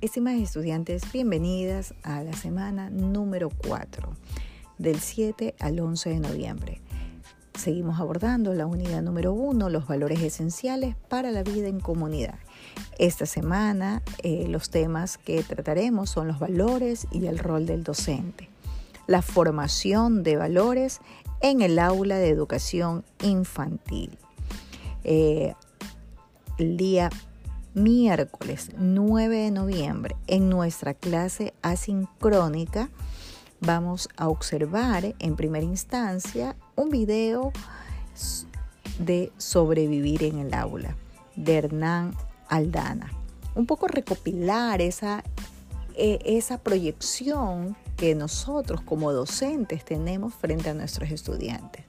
Estimadas estudiantes, bienvenidas a la semana número 4, del 7 al 11 de noviembre. Seguimos abordando la unidad número 1, los valores esenciales para la vida en comunidad. Esta semana eh, los temas que trataremos son los valores y el rol del docente, la formación de valores en el aula de educación infantil. Eh, el día miércoles 9 de noviembre en nuestra clase asincrónica vamos a observar en primera instancia un video de sobrevivir en el aula de Hernán Aldana. Un poco recopilar esa, e, esa proyección que nosotros como docentes tenemos frente a nuestros estudiantes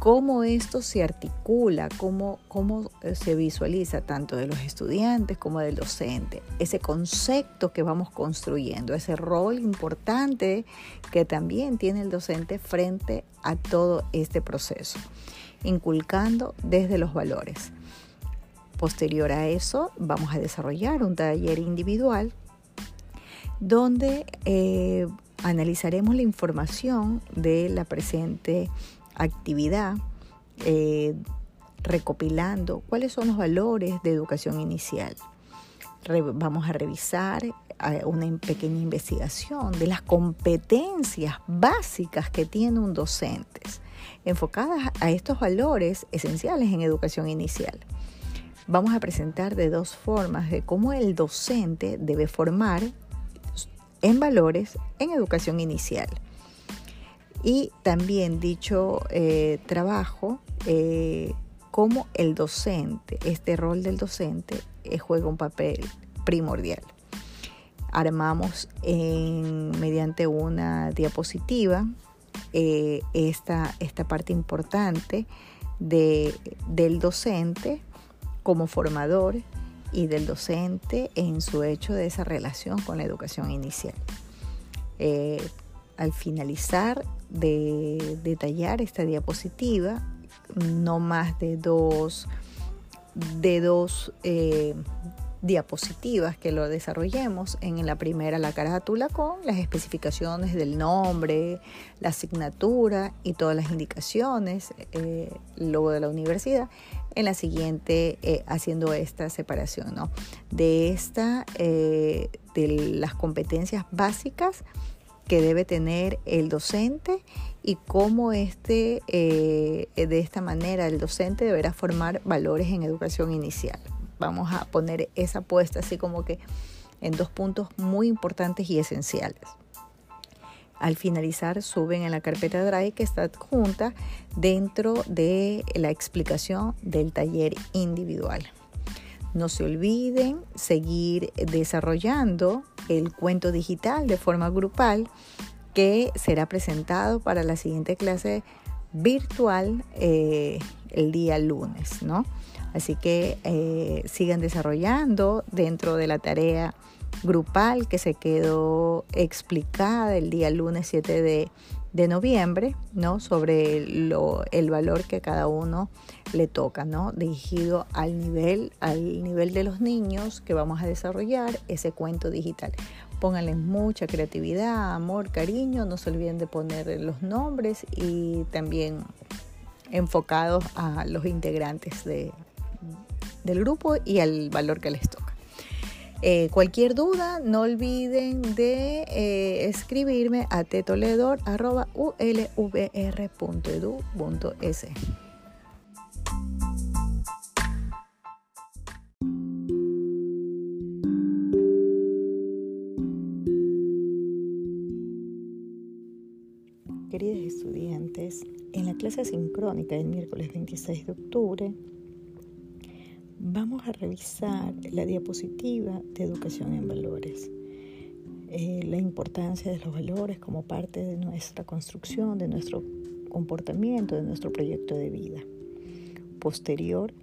cómo esto se articula, cómo, cómo eh, se visualiza tanto de los estudiantes como del docente, ese concepto que vamos construyendo, ese rol importante que también tiene el docente frente a todo este proceso, inculcando desde los valores. Posterior a eso, vamos a desarrollar un taller individual donde eh, analizaremos la información de la presente actividad eh, recopilando cuáles son los valores de educación inicial. vamos a revisar eh, una pequeña investigación de las competencias básicas que tiene un docente, enfocadas a estos valores esenciales en educación inicial. Vamos a presentar de dos formas de cómo el docente debe formar en valores en educación inicial. Y también dicho eh, trabajo, eh, cómo el docente, este rol del docente, eh, juega un papel primordial. Armamos mediante una diapositiva esta, esta, parte importante de, del docente como formador y del docente en su hecho de esa relación con la educación inicial. al finalizar de detallar esta diapositiva, no más de dos, de dos eh, diapositivas que lo desarrollemos. En la primera la carátula con las especificaciones del nombre, la asignatura y todas las indicaciones, eh, luego de la universidad. En la siguiente eh, haciendo esta separación ¿no? de esta, de las competencias básicas que debe tener el docente y cómo este, eh, de esta manera el docente deberá formar valores en educación inicial. Vamos a poner esa apuesta así como que en dos puntos muy importantes y esenciales. Al finalizar suben en la carpeta Drive que está adjunta dentro de la explicación del taller individual. No se olviden seguir desarrollando el cuento digital de forma grupal que será presentado para la siguiente clase virtual eh, el día lunes, ¿no? Así que eh, sigan desarrollando dentro de la tarea grupal que se quedó explicada el día lunes 7 de de noviembre, ¿no? Sobre el valor que cada uno le toca, ¿no? Dirigido al nivel, al nivel de los niños que vamos a desarrollar ese cuento digital. Pónganle mucha creatividad, amor, cariño, no se olviden de poner los nombres y también enfocados a los integrantes de, del grupo y al valor que les toca. Eh, cualquier duda, no olviden de eh, escribirme a tetoledor.ulvr.edu.es. Queridos estudiantes, en la clase sincrónica del miércoles 26 de octubre vamos a revisar la diapositiva de educación en valores. Eh, la importancia de los valores como parte de nuestra construcción, de nuestro comportamiento, de nuestro proyecto de vida. Posterior,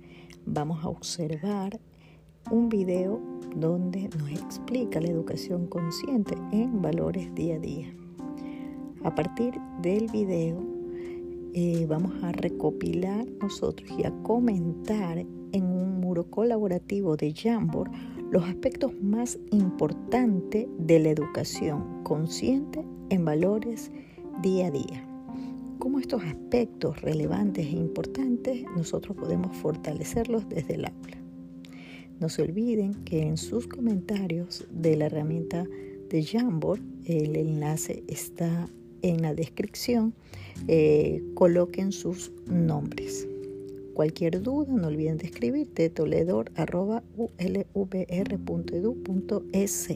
vamos a observar un video donde nos explica la educación consciente en valores día a día. A partir del video, eh, vamos a recopilar nosotros y a comentar en un muro colaborativo de Jamboard los aspectos más importantes de la educación consciente en valores día a día. Cómo estos aspectos relevantes e importantes nosotros podemos fortalecerlos desde el aula. No se olviden que en sus comentarios de la herramienta de Jamboard, el enlace está en la descripción, eh, coloquen sus nombres. Cualquier duda, no olviden de escribirte toledor.ulvr.edu.es.